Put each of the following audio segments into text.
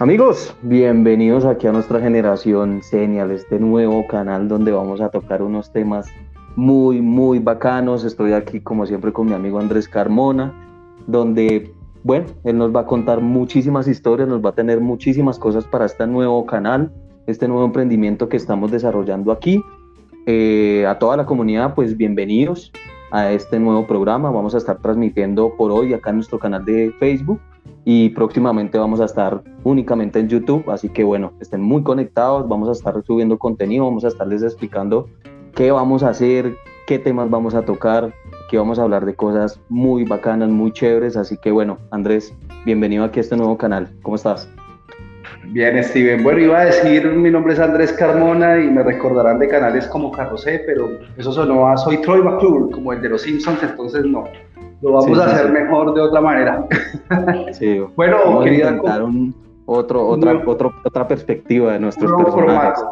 Amigos, bienvenidos aquí a nuestra generación Senial, este nuevo canal donde vamos a tocar unos temas muy, muy bacanos. Estoy aquí como siempre con mi amigo Andrés Carmona, donde, bueno, él nos va a contar muchísimas historias, nos va a tener muchísimas cosas para este nuevo canal, este nuevo emprendimiento que estamos desarrollando aquí. Eh, a toda la comunidad, pues bienvenidos a este nuevo programa. Vamos a estar transmitiendo por hoy acá en nuestro canal de Facebook y próximamente vamos a estar únicamente en YouTube, así que bueno, estén muy conectados, vamos a estar subiendo contenido, vamos a estarles explicando qué vamos a hacer, qué temas vamos a tocar, que vamos a hablar de cosas muy bacanas, muy chéveres, así que bueno, Andrés, bienvenido aquí a este nuevo canal, ¿cómo estás? Bien, Steven. Bueno, iba a decir, mi nombre es Andrés Carmona y me recordarán de canales como Carrosé, pero eso sonó a Soy Troy McClure, como el de los Simpsons, entonces no. Lo vamos a hacer mejor de otra manera. Sí, bueno, vamos querida. A un, otro, otra, otra perspectiva de nuestros personajes.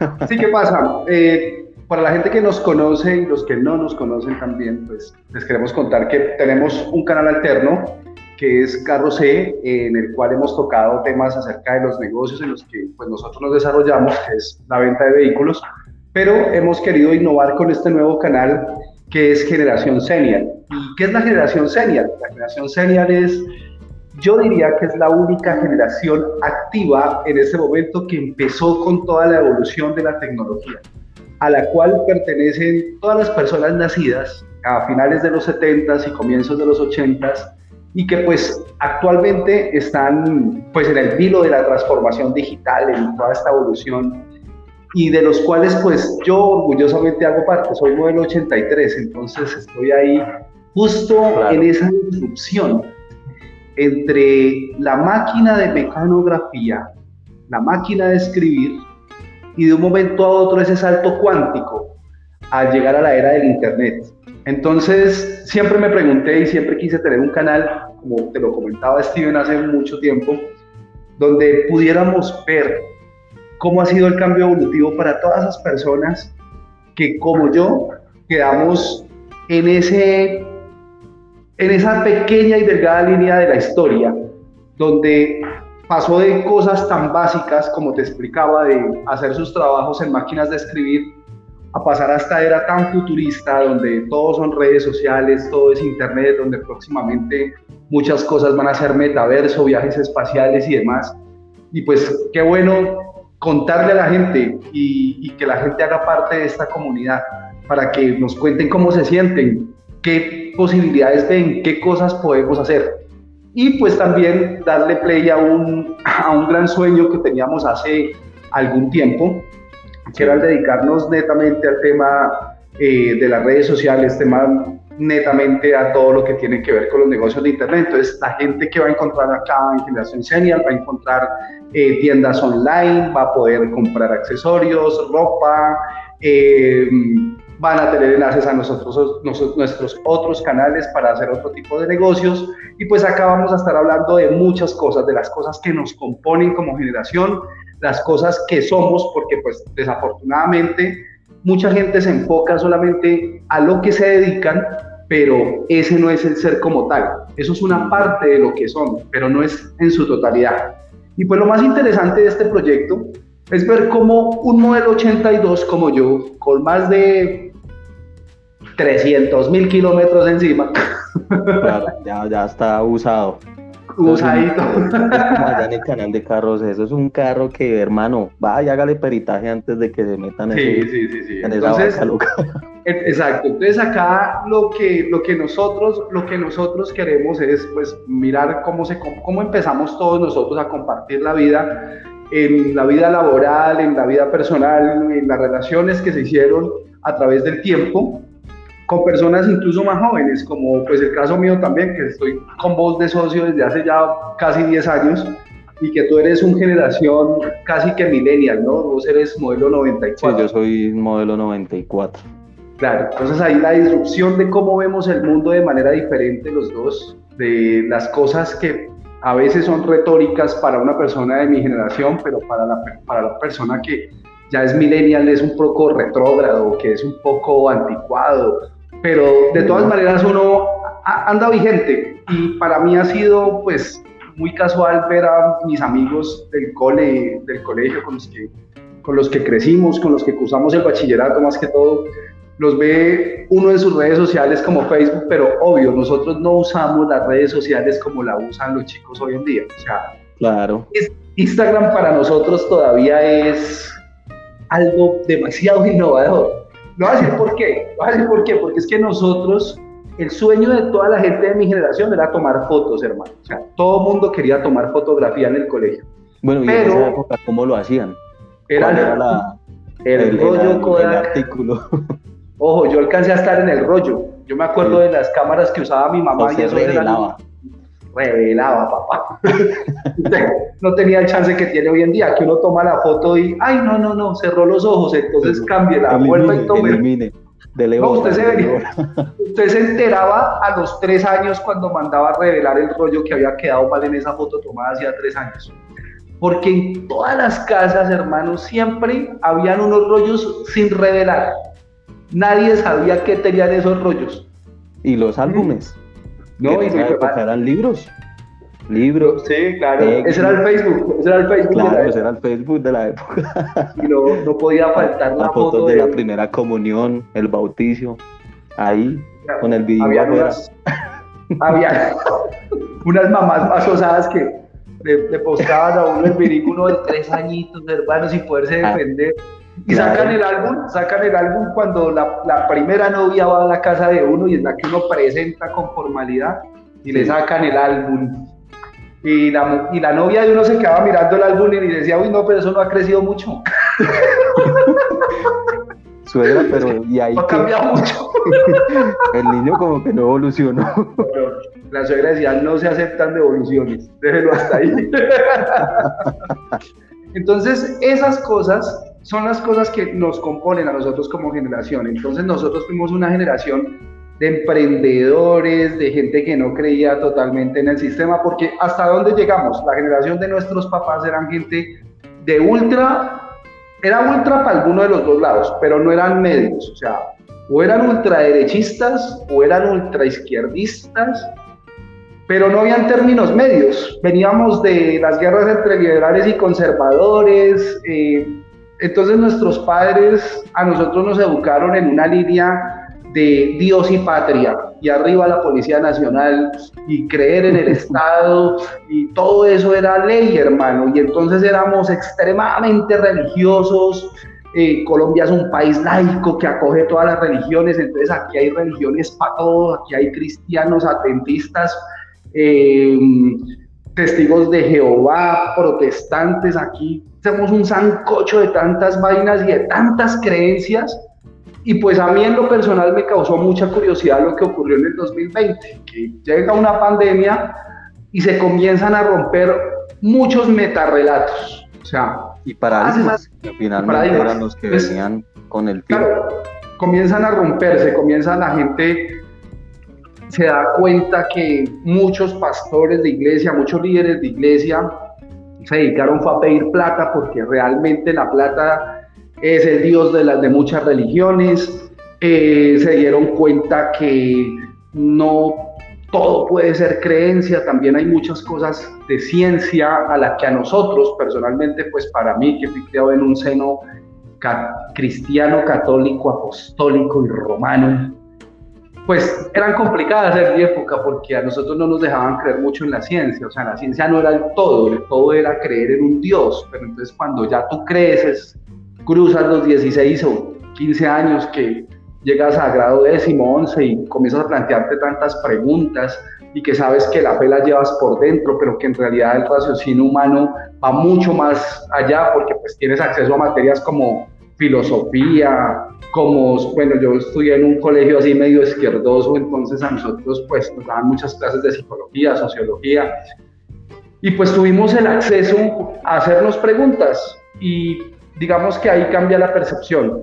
Sí, ¿qué pasa? Eh, para la gente que nos conoce y los que no nos conocen también, pues les queremos contar que tenemos un canal alterno que es Carro C, en el cual hemos tocado temas acerca de los negocios en los que pues, nosotros nos desarrollamos, que es la venta de vehículos, pero hemos querido innovar con este nuevo canal que es Generación Senior. ¿Y qué es la Generación Senior? La Generación Senior es, yo diría que es la única generación activa en este momento que empezó con toda la evolución de la tecnología, a la cual pertenecen todas las personas nacidas a finales de los 70s y comienzos de los 80s y que pues actualmente están pues en el vilo de la transformación digital, en toda esta evolución y de los cuales pues yo orgullosamente hago parte, soy modelo 83, entonces estoy ahí justo en esa disrupción entre la máquina de mecanografía, la máquina de escribir y de un momento a otro ese salto cuántico al llegar a la era del Internet. Entonces, siempre me pregunté y siempre quise tener un canal, como te lo comentaba Steven hace mucho tiempo, donde pudiéramos ver cómo ha sido el cambio evolutivo para todas esas personas que, como yo, quedamos en, ese, en esa pequeña y delgada línea de la historia, donde pasó de cosas tan básicas como te explicaba, de hacer sus trabajos en máquinas de escribir, a pasar a esta era tan futurista donde todo son redes sociales, todo es internet, donde próximamente muchas cosas van a ser metaverso, viajes espaciales y demás. Y pues qué bueno contarle a la gente y, que la gente haga parte de esta comunidad para que nos cuenten cómo se sienten, qué posibilidades ven, qué cosas podemos hacer. Y pues también darle play a un, a un gran sueño que teníamos hace algún tiempo, que era el dedicarnos netamente al tema eh, de las redes sociales, tema netamente a todo lo que tiene que ver con los negocios de Internet. Entonces, la gente que va a encontrar acá en Generación Senior va a encontrar eh, tiendas online, va a poder comprar accesorios, ropa, eh, van a tener enlaces a nosotros, nuestros otros canales para hacer otro tipo de negocios. Y pues acá vamos a estar hablando de muchas cosas, de las cosas que nos componen como generación, las cosas que somos, porque pues desafortunadamente mucha gente se enfoca solamente a lo que se dedican, pero ese no es el ser como tal. Eso es una parte de lo que son, pero no es en su totalidad. Y pues lo más interesante de este proyecto es ver cómo un modelo 82 como yo, con más de 300 mil kilómetros encima, ya, ya está usado usadito. allá en el canal de carros, eso es un carro que, hermano, vaya, hágale peritaje antes de que se metan sí, ese, sí, sí, sí. en Entonces, Exacto. Entonces acá lo que, lo que nosotros, lo que nosotros queremos es pues mirar cómo se cómo empezamos todos nosotros a compartir la vida en la vida laboral, en la vida personal, en las relaciones que se hicieron a través del tiempo con personas incluso más jóvenes, como pues el caso mío también, que estoy con vos de socio desde hace ya casi 10 años y que tú eres un generación casi que millennial, ¿no? Vos eres modelo 94. Sí, yo soy modelo 94. Claro, entonces ahí la disrupción de cómo vemos el mundo de manera diferente los dos, de las cosas que a veces son retóricas para una persona de mi generación, pero para la, para la persona que ya es millennial es un poco retrógrado, que es un poco anticuado, pero de todas maneras uno anda vigente y para mí ha sido pues muy casual ver a mis amigos del cole, del colegio con los que, con los que crecimos, con los que cursamos el bachillerato más que todo, los ve uno en sus redes sociales como Facebook, pero obvio, nosotros no usamos las redes sociales como la usan los chicos hoy en día. O sea, claro. Instagram para nosotros todavía es algo demasiado innovador. No voy a decir por qué, no voy a decir por qué, porque es que nosotros, el sueño de toda la gente de mi generación era tomar fotos, hermano. O sea, todo el mundo quería tomar fotografía en el colegio. Bueno, y en esa época, ¿cómo lo hacían? Era, la, el, rollo el artículo. Ojo, yo alcancé a estar en el rollo. Yo me acuerdo de las cámaras que usaba mi mamá y eso revelaba. Revelaba, papá. no tenía el chance que tiene hoy en día, que uno toma la foto y, ay, no, no, no, cerró los ojos, entonces cambie la vuelta y tome. Elimine. no, usted, se usted se enteraba a los tres años cuando mandaba a revelar el rollo que había quedado mal en esa foto tomada hacía tres años. Porque en todas las casas, hermanos, siempre habían unos rollos sin revelar Nadie sabía qué tenían esos rollos. ¿Y los álbumes? No, y eran libros. Libros. Sí, claro. Ese era el Facebook. Ese era el Facebook. Claro, ese era el Facebook de la época. Y no, no podía faltar la, foto de, la primera comunión, el bautizo. Ahí, con el video había unas, había unas mamás más osadas que le, postaban a uno el vehículo de tres añitos, hermano, sin poderse ah. Y sacan el álbum, sacan el álbum cuando la, la, primera novia va a la casa de uno y es la que uno presenta con formalidad y le sacan el álbum. Y la, y la novia de uno se quedaba mirando el álbum y decía, uy, no, pero eso no ha crecido mucho. Suegra, pero y ahí. ha cambiado mucho. el niño como que no evolucionó. la suegra decía, no se aceptan devoluciones, déjelo hasta ahí. Entonces, esas cosas son las cosas que nos componen a nosotros como generación. Entonces nosotros fuimos una generación de emprendedores, de gente que no creía totalmente en el sistema, porque hasta dónde llegamos, la generación de nuestros papás eran gente de ultra, era ultra para alguno de los dos lados, pero no eran medios, o sea, o eran ultraderechistas o eran ultraizquierdistas, pero no habían términos medios. Veníamos de las guerras entre liberales y conservadores, eh, entonces nuestros padres a nosotros nos educaron en una línea de Dios y patria, y arriba la Policía Nacional, y creer en el Estado, y todo eso era ley, hermano, y entonces éramos extremadamente religiosos. Eh, Colombia es un país laico que acoge todas las religiones, entonces aquí hay religiones para todos, aquí hay cristianos, atentistas, eh, testigos de Jehová, protestantes, aquí somos un sancocho de tantas vainas y de tantas creencias. Y pues a mí en lo personal me causó mucha curiosidad lo que ocurrió en el 2020, que llega una pandemia y se comienzan a romper muchos metarrelatos. O sea, y paradigmas, que finalmente eran los que pues, venían con el tiempo. comienzan a romperse, comienza la gente se da cuenta que muchos pastores de iglesia, muchos líderes de iglesia se dedicaron fue a pedir plata porque realmente la plata es el dios de las de muchas religiones. Eh, se dieron cuenta que no todo puede ser creencia, también hay muchas cosas de ciencia a las que a nosotros, personalmente, pues para mí, que fui criado en un seno cristiano, católico, apostólico y romano, pues eran complicadas en mi época porque a nosotros no nos dejaban creer mucho en la ciencia, o sea, la ciencia no era el todo, el todo era creer en un Dios, pero entonces cuando ya tú creces, cruzas los 16 o 15 años que llegas a grado décimo, 11 y comienzas a plantearte tantas preguntas y que sabes que la fe la llevas por dentro, pero que en realidad el raciocinio humano va mucho más allá porque pues tienes acceso a materias como filosofía, como, bueno, yo estudié en un colegio así medio izquierdoso, entonces a nosotros pues nos daban muchas clases de psicología, sociología, y pues tuvimos el acceso a hacernos preguntas y digamos que ahí cambia la percepción.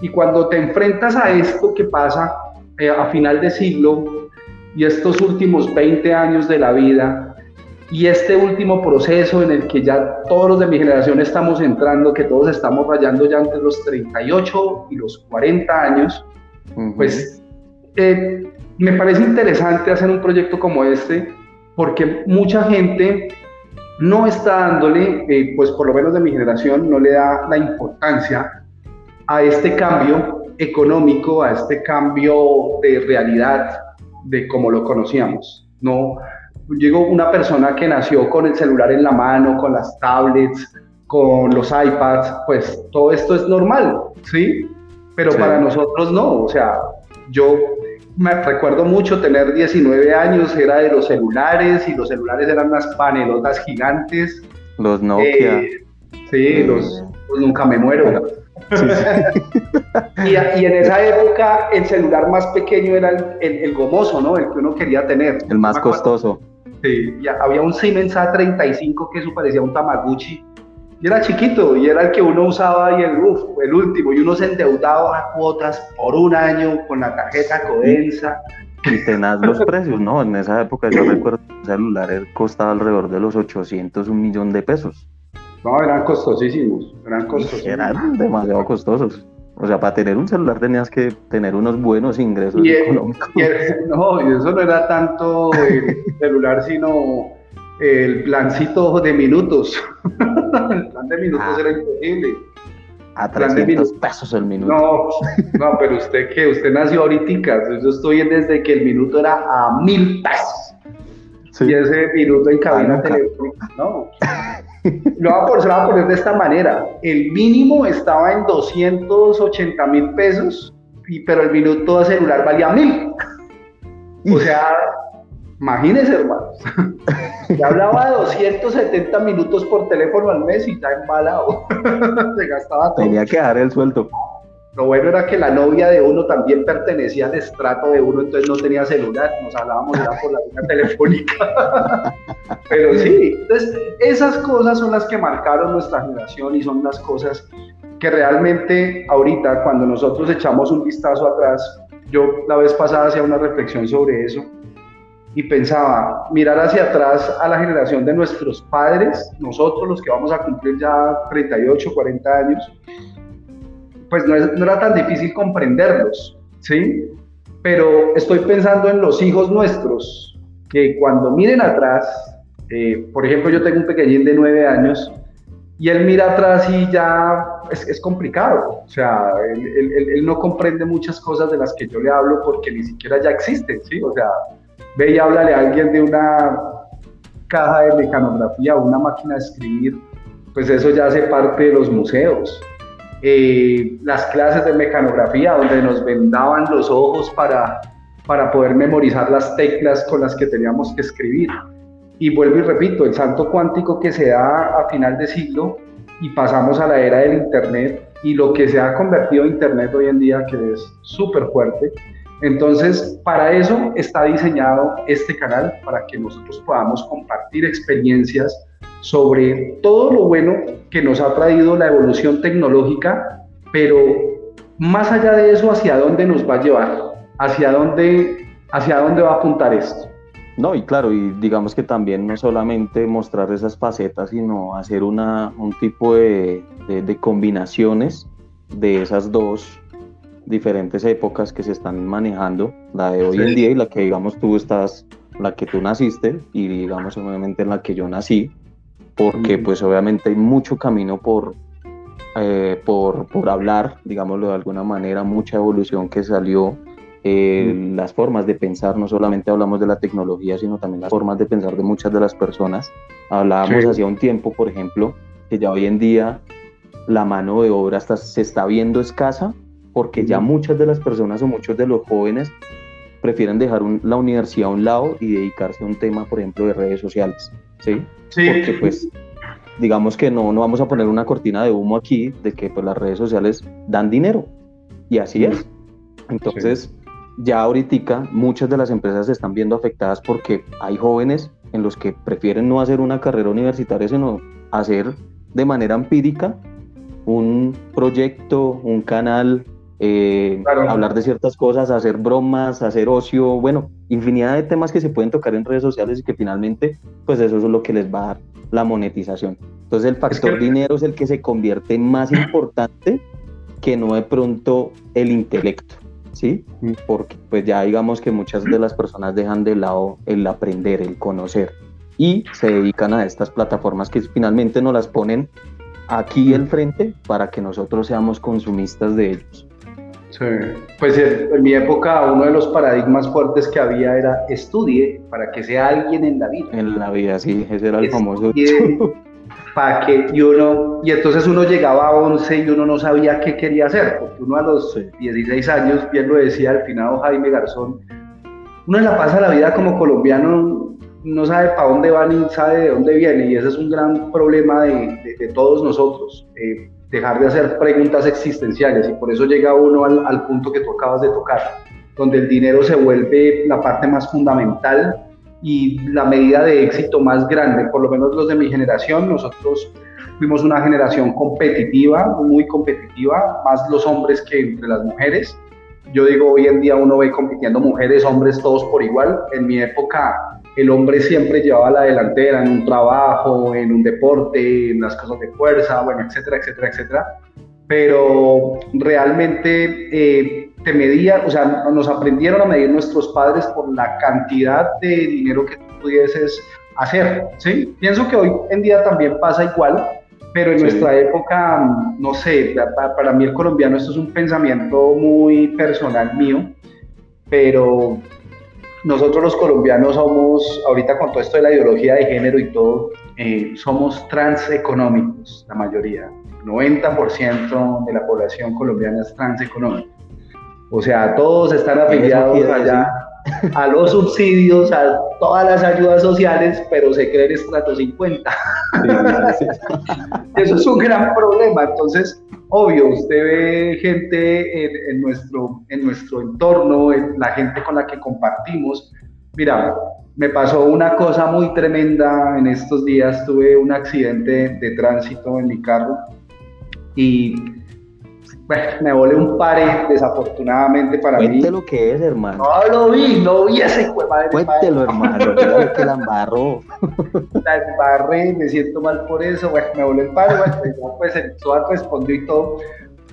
Y cuando te enfrentas a esto que pasa eh, a final de siglo y estos últimos 20 años de la vida, y este último proceso en el que ya todos los de mi generación estamos entrando, que todos estamos rayando ya entre los 38 y los 40 años, pues eh, me parece interesante hacer un proyecto como este porque mucha gente no está dándole, eh, pues por lo menos de mi generación, no le da la importancia a este cambio económico, a este cambio de realidad de como lo conocíamos. No, llegó una persona que nació con el celular en la mano, con las tablets, con los iPads, pues todo esto es normal, ¿sí? Pero para nosotros no, o sea, yo me recuerdo mucho tener 19 años, era de los celulares y los celulares eran unas panelotas gigantes. Los Nokia. Eh, sí, los, nunca me muero. y, en esa época el celular más pequeño era el, gomoso, ¿no? El que uno quería tener. El más costoso. Sí, había un Siemens A35 que eso parecía un Tamaguchi y era chiquito y era el que uno usaba y el, el último, y uno se endeudaba a cuotas por un año con la tarjeta Codensa. Y tenaz los precios, ¿no? En esa época yo recuerdo que el celular costaba alrededor de los 800, un millón de pesos. No, eran costosísimos, eran costosísimos. Eran demasiado costosos. O sea, para tener un celular tenías que tener unos buenos ingresos económicos. no, y eso no era tanto el celular, sino el plancito de minutos. el plan de minutos ah. era imposible. A 300 pesos el minuto. No, no, pero usted que usted nació ahorita, yo estoy desde que el minuto era a mil pesos. Y ese minuto en cabina telefónica, no. Lo voy, a poner, lo voy a poner de esta manera. El mínimo estaba en 280 mil pesos, y, pero el minuto de celular valía mil. O sea, Imagínense, hermanos. Ya hablaba de 270 minutos por teléfono al mes y está embalado. Se gastaba todo. Tenía que dar el sueldo. Lo bueno era que la novia de uno también pertenecía al estrato de uno, entonces no tenía celular, nos hablábamos ya por la línea telefónica. Pero sí, entonces esas cosas son las que marcaron nuestra generación y son las cosas que realmente ahorita, cuando nosotros echamos un vistazo atrás, yo la vez pasada hacía una reflexión sobre eso y pensaba, mirar hacia atrás a la generación de nuestros padres, nosotros los que vamos a cumplir ya 38, 40 años, pues no, era tan difícil comprenderlos, ¿sí? Pero estoy pensando en los hijos nuestros, que cuando miren atrás, eh, por ejemplo, yo tengo un pequeñín de 9 años, y él mira atrás y ya es, complicado. O sea, él, no comprende muchas cosas de las que yo le hablo porque ni siquiera ya existen, ¿sí? O sea, ve y háblale a alguien de una caja de mecanografía o una máquina de escribir, pues eso ya hace parte de los museos. Eh, las clases de mecanografía donde nos vendaban los ojos para, para poder memorizar las teclas con las que teníamos que escribir. Y vuelvo y repito, el salto cuántico que se da a final de siglo y pasamos a la era del Internet y lo que se ha convertido en Internet hoy en día, que es súper fuerte, entonces, para eso está diseñado este canal, para que nosotros podamos compartir experiencias sobre todo lo bueno que nos ha traído la evolución tecnológica, pero más allá de eso, hacia dónde nos va a llevar, hacia dónde, hacia dónde va a apuntar esto. No, y claro, y digamos que también no solamente mostrar esas facetas, sino hacer una, un tipo de, de combinaciones de esas dos diferentes épocas que se están manejando, la de hoy en día y la que digamos tú estás, la que tú naciste y digamos obviamente en la que yo nací, porque pues obviamente hay mucho camino por, eh, por, por, hablar, digámoslo de alguna manera, mucha evolución que salió, eh, las formas de pensar, no solamente hablamos de la tecnología, sino también las formas de pensar de muchas de las personas. Hablábamos hacía un tiempo, por ejemplo, que ya hoy en día la mano de obra se está viendo escasa porque ya muchas de las personas o muchos de los jóvenes prefieren dejar la universidad a un lado y dedicarse a un tema, por ejemplo, de redes sociales, ¿sí? sí. Porque pues digamos que no, no vamos a poner una cortina de humo aquí de que pues las redes sociales dan dinero y así es. Entonces, ya ahorita muchas de las empresas se están viendo afectadas porque hay jóvenes en los que prefieren no hacer una carrera universitaria, sino hacer de manera empírica un proyecto, un canal, eh, hablar de ciertas cosas, hacer bromas, hacer ocio, bueno, infinidad de temas que se pueden tocar en redes sociales y que finalmente, pues eso es lo que les va a dar la monetización. Entonces el factor dinero es el que se convierte más importante que no de pronto el intelecto. ¿sí? Mm. Porque pues ya digamos que muchas de las personas dejan de lado el aprender, el conocer y se dedican a estas plataformas que finalmente nos las ponen aquí al frente para que nosotros seamos consumistas de ellos. Sí, pues en, mi época uno de los paradigmas fuertes que había era estudie para que sea alguien en la vida. En la vida, sí, ese era el famoso. Para que, y uno, y entonces uno llegaba a 11 y uno no sabía qué quería hacer, porque uno a los 16 años, bien lo decía el finado Jaime Garzón, uno la pasa la vida como colombiano no sabe para dónde va ni sabe de dónde viene y ese es un gran problema de, de, todos nosotros, eh, dejar de hacer preguntas existenciales y por eso llega uno al, al, punto que tú acabas de tocar, donde el dinero se vuelve la parte más fundamental y la medida de éxito más grande, por lo menos los de mi generación, nosotros fuimos una generación competitiva, muy competitiva, más los hombres que entre las mujeres. Yo digo, hoy en día uno ve compitiendo mujeres, hombres, todos por igual. En mi época el hombre siempre llevaba la delantera en un trabajo, en un deporte, en las cosas de fuerza, bueno, etcétera, etcétera, etcétera. Pero realmente eh, te medía, o sea, nos aprendieron a medir nuestros padres por la cantidad de dinero que pudieses hacer, ¿sí? Pienso que hoy en día también pasa igual, pero en nuestra época, no sé, para, para mí el colombiano esto es un pensamiento muy personal mío, pero nosotros los colombianos somos, ahorita con todo esto de la ideología de género y todo, eh, somos transeconómicos, la mayoría. 90% de la población colombiana es transeconómica. O sea, todos están afiliados allá a los subsidios, a todas las ayudas sociales, pero se creen estrato 50. Eso es un gran problema. Entonces, obvio, usted ve gente en, nuestro, en nuestro entorno, la gente con la que compartimos. Mira, me pasó una cosa muy tremenda en estos días. Tuve un accidente de tránsito en mi carro y bueno, me volé un pare, desafortunadamente para mí. Cuéntelo lo que es, hermano. No lo vi, no vi ese madre. Cuéntelo, hermano, que la embarró. La embarré, me siento mal por eso, bueno, me volé el pare, bueno, pues, pues el SOAT respondió y todo.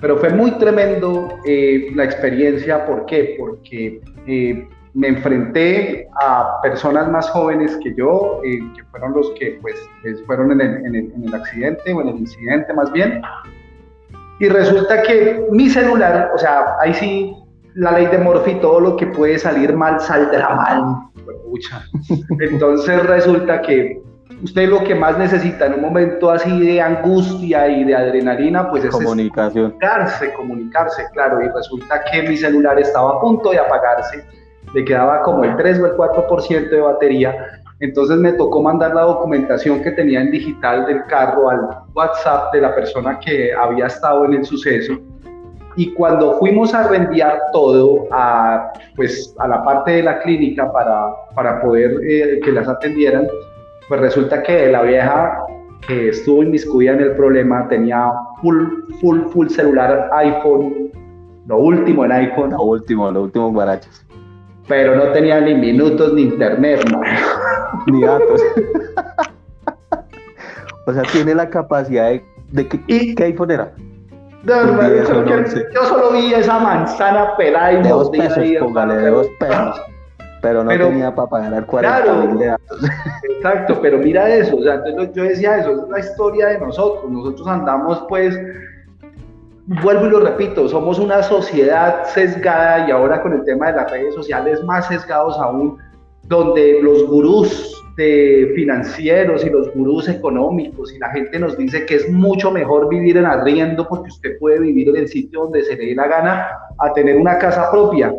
Pero fue muy tremendo eh, la experiencia, ¿por qué? Porque eh, me enfrenté a personas más jóvenes que yo, eh, que fueron los que pues fueron en el, en, el, en el accidente o en el incidente más bien, y resulta que mi celular, o sea, ahí sí, la ley de Morphy, todo lo que puede salir mal saldrá mal. Entonces resulta que usted lo que más necesita en un momento así de angustia y de adrenalina, pues es comunicación. comunicarse, comunicarse, claro. Y resulta que mi celular estaba a punto de apagarse, le quedaba como el 3 o el 4% de batería entonces me tocó mandar la documentación que tenía en digital del carro al WhatsApp de la persona que había estado en el suceso. Y cuando fuimos a reenviar todo a, pues, a la parte de la clínica para, para poder eh, que las atendieran, pues resulta que la vieja que estuvo inmiscuida en el problema tenía full, full, full celular iPhone, lo último en iPhone. Lo último, lo último guarachas. Pero no tenía ni minutos ni internet, ni datos. o sea, tiene la capacidad de, que, ¿Y? ¿qué iPhone era? yo, solo vi esa manzana pelada y de dos pesos, póngale de dos pesos. Pero no tenía para pagar 40 mil de datos. Exacto, pero mira eso, o sea, entonces yo decía eso, es la historia de nosotros, nosotros andamos pues, vuelvo y lo repito, somos una sociedad sesgada y ahora con el tema de las redes sociales más sesgados aún, donde los gurús de financieros y los gurús económicos y la gente nos dice que es mucho mejor vivir en arriendo porque usted puede vivir en el sitio donde se le dé la gana a tener una casa propia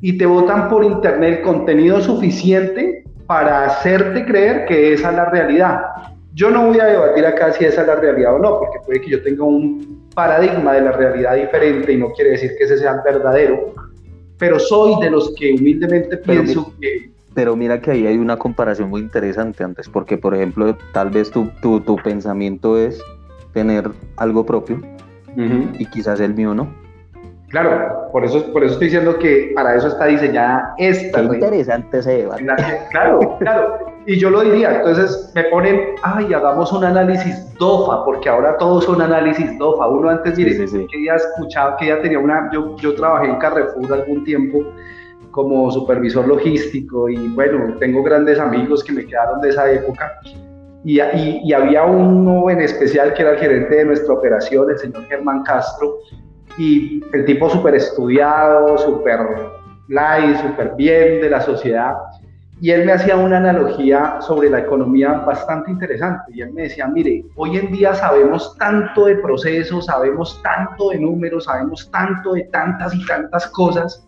y te votan por internet contenido suficiente para hacerte creer que esa es la realidad. Yo no voy a debatir acá si esa es la realidad o no, porque puede que yo tenga un paradigma de la realidad diferente y no quiere decir que ese sea el verdadero, pero soy de los que humildemente pienso que pero mira que ahí hay una comparación muy interesante antes, porque por ejemplo, tal vez tu, tu, tu pensamiento es tener algo propio y quizás el mío no. Claro, por eso, por eso estoy diciendo que para eso está diseñada esta. Qué interesante ese debate. Claro, claro. y yo lo diría, entonces me ponen, ay, hagamos un análisis DOFA, porque ahora todos son análisis DOFA. Uno antes, mire, que ya escuchaba, que ya tenía una, yo, yo trabajé en Carrefour algún tiempo como supervisor logístico y bueno, tengo grandes amigos que me quedaron de esa época. Y, y, y, había uno en especial que era el gerente de nuestra operación, el señor Germán Castro, y el tipo súper estudiado, súper light, súper bien de la sociedad. Y él me hacía una analogía sobre la economía bastante interesante. Y él me decía, mire, hoy en día sabemos tanto de procesos, sabemos tanto de números, sabemos tanto de tantas y tantas cosas,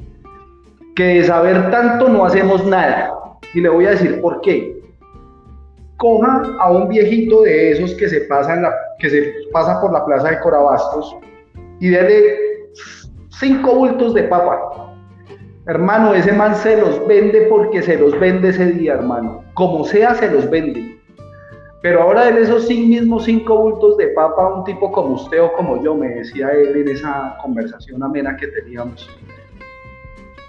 que de saber tanto no hacemos nada. Y le voy a decir por qué. Coja a un viejito de esos que se pasa, en la, que se pasa por la plaza de Corabastos y dele cinco bultos de papa Hermano, ese man se los vende porque se los vende ese día, hermano. Como sea, se los vende. Pero ahora en esos mismos cinco bultos de papa, un tipo como usted o como yo, me decía él en esa conversación amena que teníamos.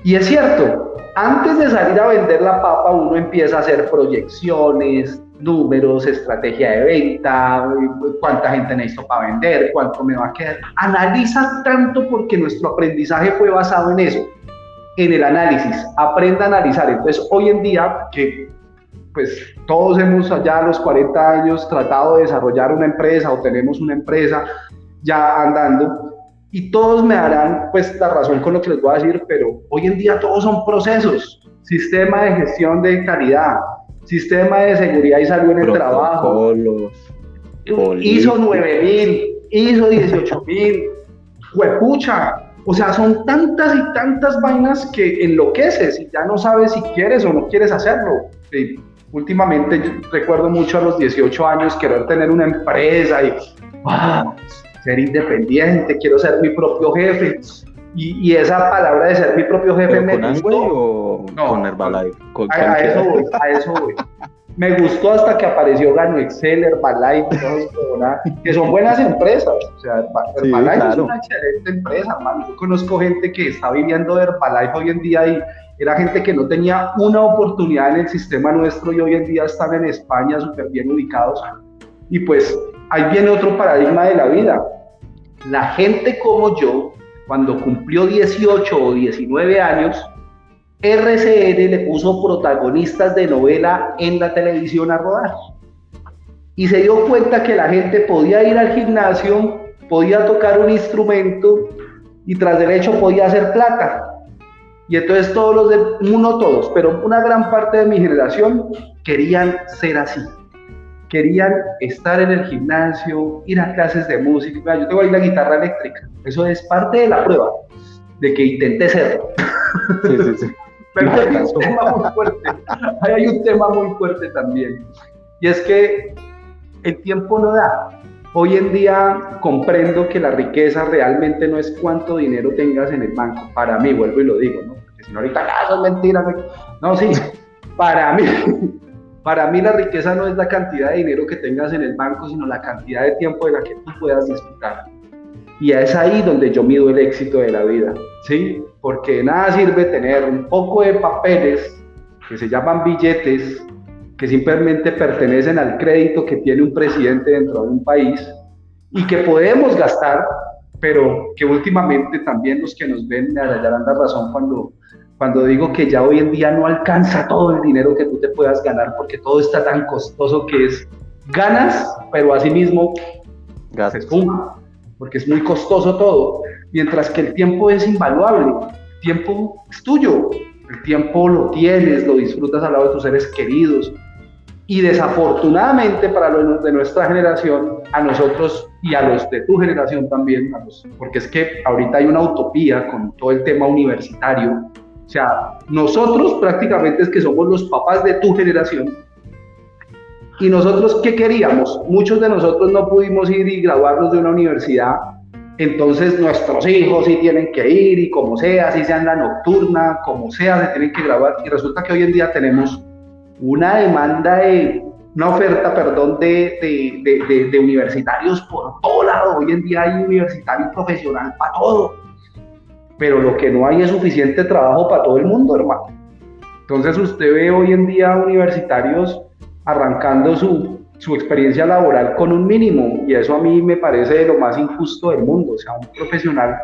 Y es cierto, antes de salir a vender la papa, uno empieza a hacer proyecciones, números, estrategia de venta, cuánta gente necesito para vender, cuánto me va a quedar. Analiza tanto porque nuestro aprendizaje fue basado en eso en el análisis, aprenda a analizar. Entonces, hoy en día, que pues todos hemos ya a los 40 años tratado de desarrollar una empresa o tenemos una empresa ya andando, y todos me darán pues la razón con lo que les voy a decir, pero hoy en día todos son procesos, sistema de gestión de calidad, sistema de seguridad y salud en el trabajo, ISO 9000, ISO 18000, huepucha, o sea, son tantas y tantas vainas que enloqueces y ya no sabes si quieres o no quieres hacerlo. últimamente recuerdo mucho a los 18 años querer tener una empresa y ser independiente, quiero ser mi propio jefe. Y, esa palabra de ser mi propio jefe me con gustó. O no, con Herbalife. a, eso voy, a eso voy me gustó hasta que apareció Gano Excel, Herbalife, que son buenas empresas. O sea, Herbalife es una excelente empresa, hermano. Yo conozco gente que está viviendo de Herbalife hoy en día y era gente que no tenía una oportunidad en el sistema nuestro y hoy en día están en España súper bien ubicados. Y pues ahí viene otro paradigma de la vida. La gente como yo, cuando cumplió 18 o 19 años, RCN le puso protagonistas de novela en la televisión a rodar. Y se dio cuenta que la gente podía ir al gimnasio, podía tocar un instrumento y tras derecho podía hacer plata. Y entonces todos los de, no todos, pero una gran parte de mi generación querían ser así. Querían estar en el gimnasio, ir a clases de música. Yo tengo ahí la guitarra eléctrica. Eso es parte de la prueba de que intenté serlo. Sí, sí, sí. Pero hay un tema muy fuerte, hay un tema muy fuerte también. Y es que el tiempo no da. Hoy en día comprendo que la riqueza realmente no es cuánto dinero tengas en el banco. Para mí, vuelvo y lo digo, ¿no? Porque si no ahorita, ah, eso es mentira. No, sí, para mí, para mí la riqueza no es la cantidad de dinero que tengas en el banco, sino la cantidad de tiempo de la que tú puedas disfrutar. Y es ahí donde yo mido el éxito de la vida, ¿sí? Porque nada sirve tener un poco de papeles que se llaman billetes, que simplemente pertenecen al crédito que tiene un presidente dentro de un país y que podemos gastar, pero que últimamente también los que nos ven me darán la razón cuando, cuando digo que ya hoy en día no alcanza todo el dinero que tú te puedas ganar porque todo está tan costoso que es ganas, pero asimismo se esfuma porque es muy costoso todo, mientras que el tiempo es invaluable, el tiempo es tuyo, el tiempo lo tienes, lo disfrutas al lado de tus seres queridos. Y desafortunadamente para los de nuestra generación, a nosotros y a los de tu generación también, porque es que ahorita hay una utopía con todo el tema universitario. O sea, nosotros prácticamente es que somos los papás de tu generación, ¿Y nosotros qué queríamos? Muchos de nosotros no pudimos ir y graduarnos de una universidad, entonces nuestros hijos sí tienen que ir y como sea, si sea en la nocturna, como sea, se tienen que graduar. Y resulta que hoy en día tenemos una demanda de, una oferta, perdón, de, de, de, universitarios por todo lado. Hoy en día hay universitario profesional para todo. Pero lo que no hay es suficiente trabajo para todo el mundo, hermano. Entonces usted ve hoy en día universitarios arrancando su, su experiencia laboral con un mínimo y eso a mí me parece lo más injusto del mundo. O sea, un profesional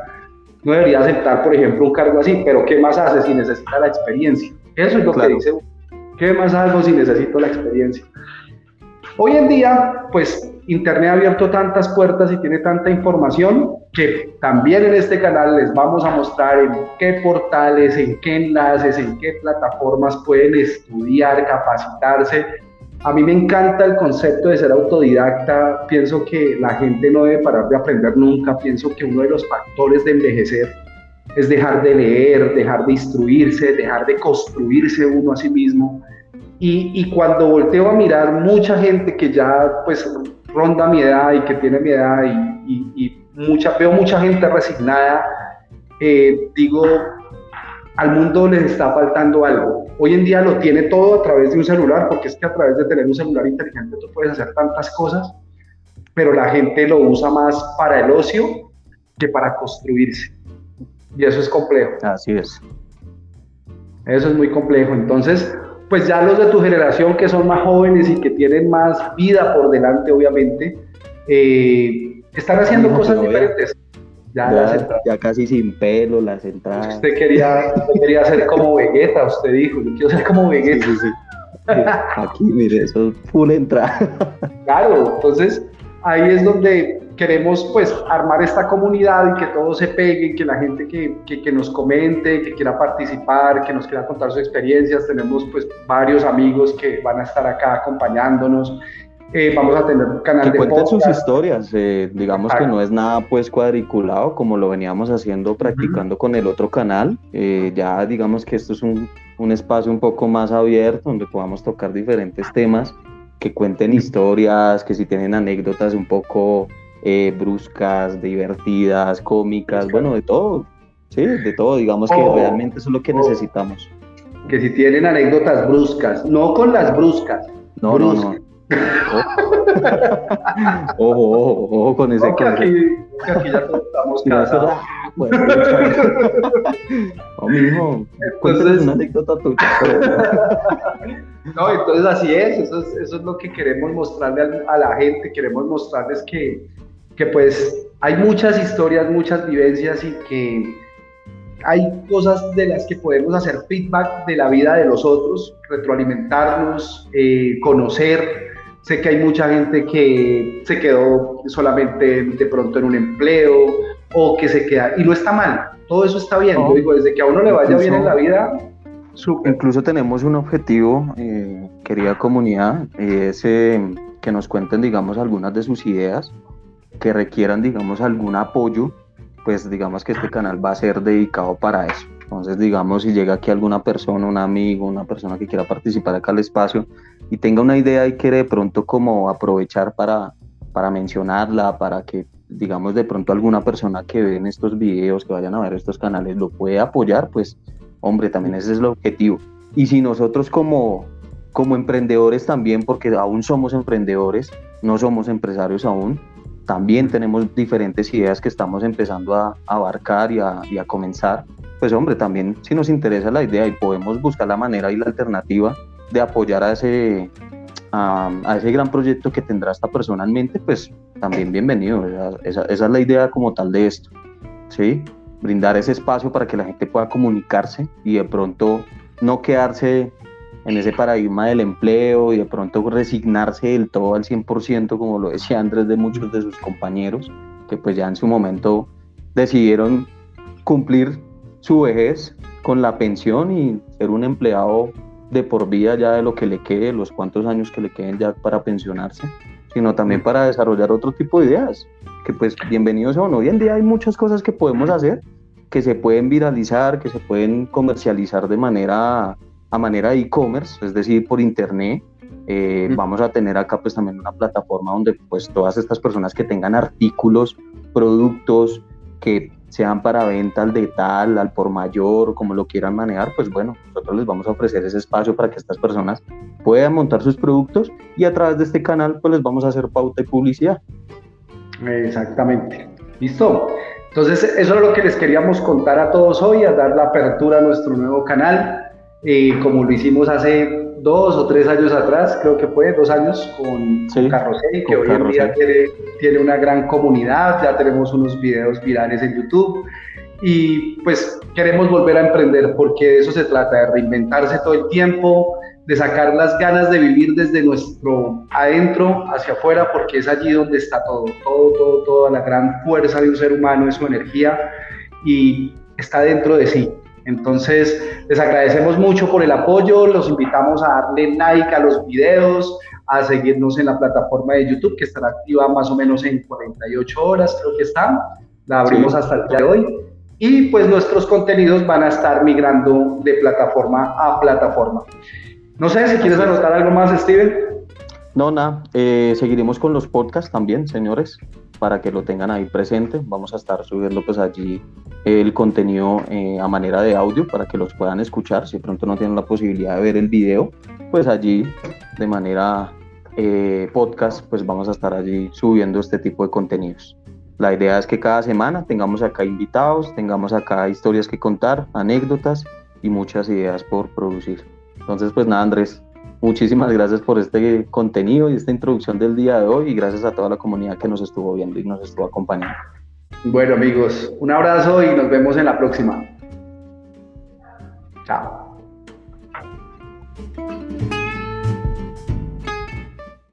no debería aceptar, por ejemplo, un cargo así, pero ¿qué más hace si necesita la experiencia? Eso es lo que dice ¿Qué más hago si necesito la experiencia? Hoy en día, pues Internet ha abierto tantas puertas y tiene tanta información que también en este canal les vamos a mostrar en qué portales, en qué enlaces, en qué plataformas pueden estudiar, capacitarse. A mí me encanta el concepto de ser autodidacta. Pienso que la gente no debe parar de aprender nunca. Pienso que uno de los factores de envejecer es dejar de leer, dejar de instruirse, dejar de construirse uno a sí mismo. Y, y, cuando volteo a mirar mucha gente que ya pues ronda mi edad y que tiene mi edad y, y, mucha, veo mucha gente resignada, eh, digo, al mundo les está faltando algo. Hoy en día lo tiene todo a través de un celular, porque es que a través de tener un celular inteligente tú puedes hacer tantas cosas, pero la gente lo usa más para el ocio que para construirse. Y eso es complejo. Así es. Eso es muy complejo. Entonces, pues ya los de tu generación que son más jóvenes y que tienen más vida por delante, obviamente, eh, están haciendo cosas diferentes. Ya, ya, casi sin pelo, las entradas. Usted quería, quería ser como Vegeta, usted dijo, yo quiero ser como Vegeta. Sí, sí, Aquí, mire, eso es full entrada. Claro, entonces ahí es donde queremos pues armar esta comunidad y que todo se pegue, que la gente que, que, nos comente, que quiera participar, que nos quiera contar sus experiencias. Tenemos pues varios amigos que van a estar acá acompañándonos. Eh, vamos a tener un canal que cuenten sus historias, eh, digamos que no es nada pues cuadriculado como lo veníamos haciendo, practicando con el otro canal. Eh, ya digamos que esto es un, un espacio un poco más abierto donde podamos tocar diferentes temas que cuenten historias, que si tienen anécdotas un poco eh, bruscas, divertidas, cómicas, bueno, de todo, sí, de todo, digamos que oh. realmente eso es lo que necesitamos. Que si tienen anécdotas bruscas, no con las bruscas. No, no, no. ojo, ojo, ojo con ese que aquí, aquí ya estamos casados. Pues, no, mijo, cuéntanos una anécdota tuya. no, entonces así es eso, es, eso es lo que queremos mostrarle a la gente, queremos mostrarles que, que pues hay muchas historias, muchas vivencias y que hay cosas de las que podemos hacer feedback de la vida de los otros, retroalimentarnos, eh, conocer. Sé que hay mucha gente que se quedó solamente de pronto en un empleo o que se queda, y no está mal, todo eso está bien. Yo digo, desde que a uno le vaya bien en la vida, Incluso tenemos un objetivo, eh, querida comunidad, es que nos cuenten, digamos, algunas de sus ideas que requieran, digamos, algún apoyo, pues digamos que este canal va a ser dedicado para eso. Entonces, digamos, si llega aquí alguna persona, un amigo, una persona que quiera participar acá al espacio y tenga una idea y quiere de pronto como aprovechar para, para mencionarla, para que, digamos, de pronto alguna persona que ve en estos videos, que vayan a ver estos canales, lo puede apoyar, pues, hombre, también ese es el objetivo. Y si nosotros como, como emprendedores también, porque aún somos emprendedores, no somos empresarios aún, también tenemos diferentes ideas que estamos empezando a, abarcar y a, comenzar, pues hombre, también si nos interesa la idea y podemos buscar la manera y la alternativa de apoyar a ese, a, ese gran proyecto que tendrá esta persona pues también bienvenido. Esa, esa, es la idea como tal de esto, ¿sí? Brindar ese espacio para que la gente pueda comunicarse y de pronto no quedarse en ese paradigma del empleo y de pronto resignarse del todo al 100%, como lo decía Andrés de muchos de sus compañeros, que pues ya en su momento decidieron cumplir su vejez con la pensión y ser un empleado de por vida ya de lo que le quede, los cuantos años que le queden ya para pensionarse, sino también para desarrollar otro tipo de ideas, que pues bienvenidos son. Hoy en día hay muchas cosas que podemos hacer, que se pueden viralizar, que se pueden comercializar de manera a manera de e-commerce, es decir, por internet. Eh, vamos a tener acá pues también una plataforma donde pues todas estas personas que tengan artículos, productos que sean para venta al de tal, al por mayor, como lo quieran manejar, pues bueno, nosotros les vamos a ofrecer ese espacio para que estas personas puedan montar sus productos y a través de este canal pues les vamos a hacer pauta y publicidad. Exactamente. ¿Listo? Entonces, eso es lo que les queríamos contar a todos hoy, a dar la apertura a nuestro nuevo canal. Eh, como lo hicimos hace dos o tres años atrás, creo que fue dos años con, sí, que hoy en día tiene, tiene una gran comunidad, ya tenemos unos videos virales en YouTube y pues queremos volver a emprender porque de eso se trata, de reinventarse todo el tiempo, de sacar las ganas de vivir desde nuestro adentro hacia afuera, porque es allí donde está todo, todo, todo, toda la gran fuerza de un ser humano, es su energía y está dentro de sí. Entonces, les agradecemos mucho por el apoyo, los invitamos a darle like a los videos, a seguirnos en la plataforma de YouTube que estará activa más o menos en 48 horas, creo que está, la abrimos hasta el día de hoy. Y pues nuestros contenidos van a estar migrando de plataforma a plataforma. No sé si quieres anotar algo más, Steven. No, nada, eh, seguiremos con los podcasts también, señores, para que lo tengan ahí presente. Vamos a estar subiendo pues allí el contenido eh, a manera de audio para que los puedan escuchar. Si pronto no tienen la posibilidad de ver el video, pues allí de manera eh, podcast, pues vamos a estar allí subiendo este tipo de contenidos. La idea es que cada semana tengamos acá invitados, tengamos acá historias que contar, anécdotas y muchas ideas por producir. Entonces, pues nada, Andrés, Muchísimas gracias por este contenido y esta introducción del día de hoy y gracias a toda la comunidad que nos estuvo viendo y nos estuvo acompañando. Bueno amigos, un abrazo y nos vemos en la próxima. Chao.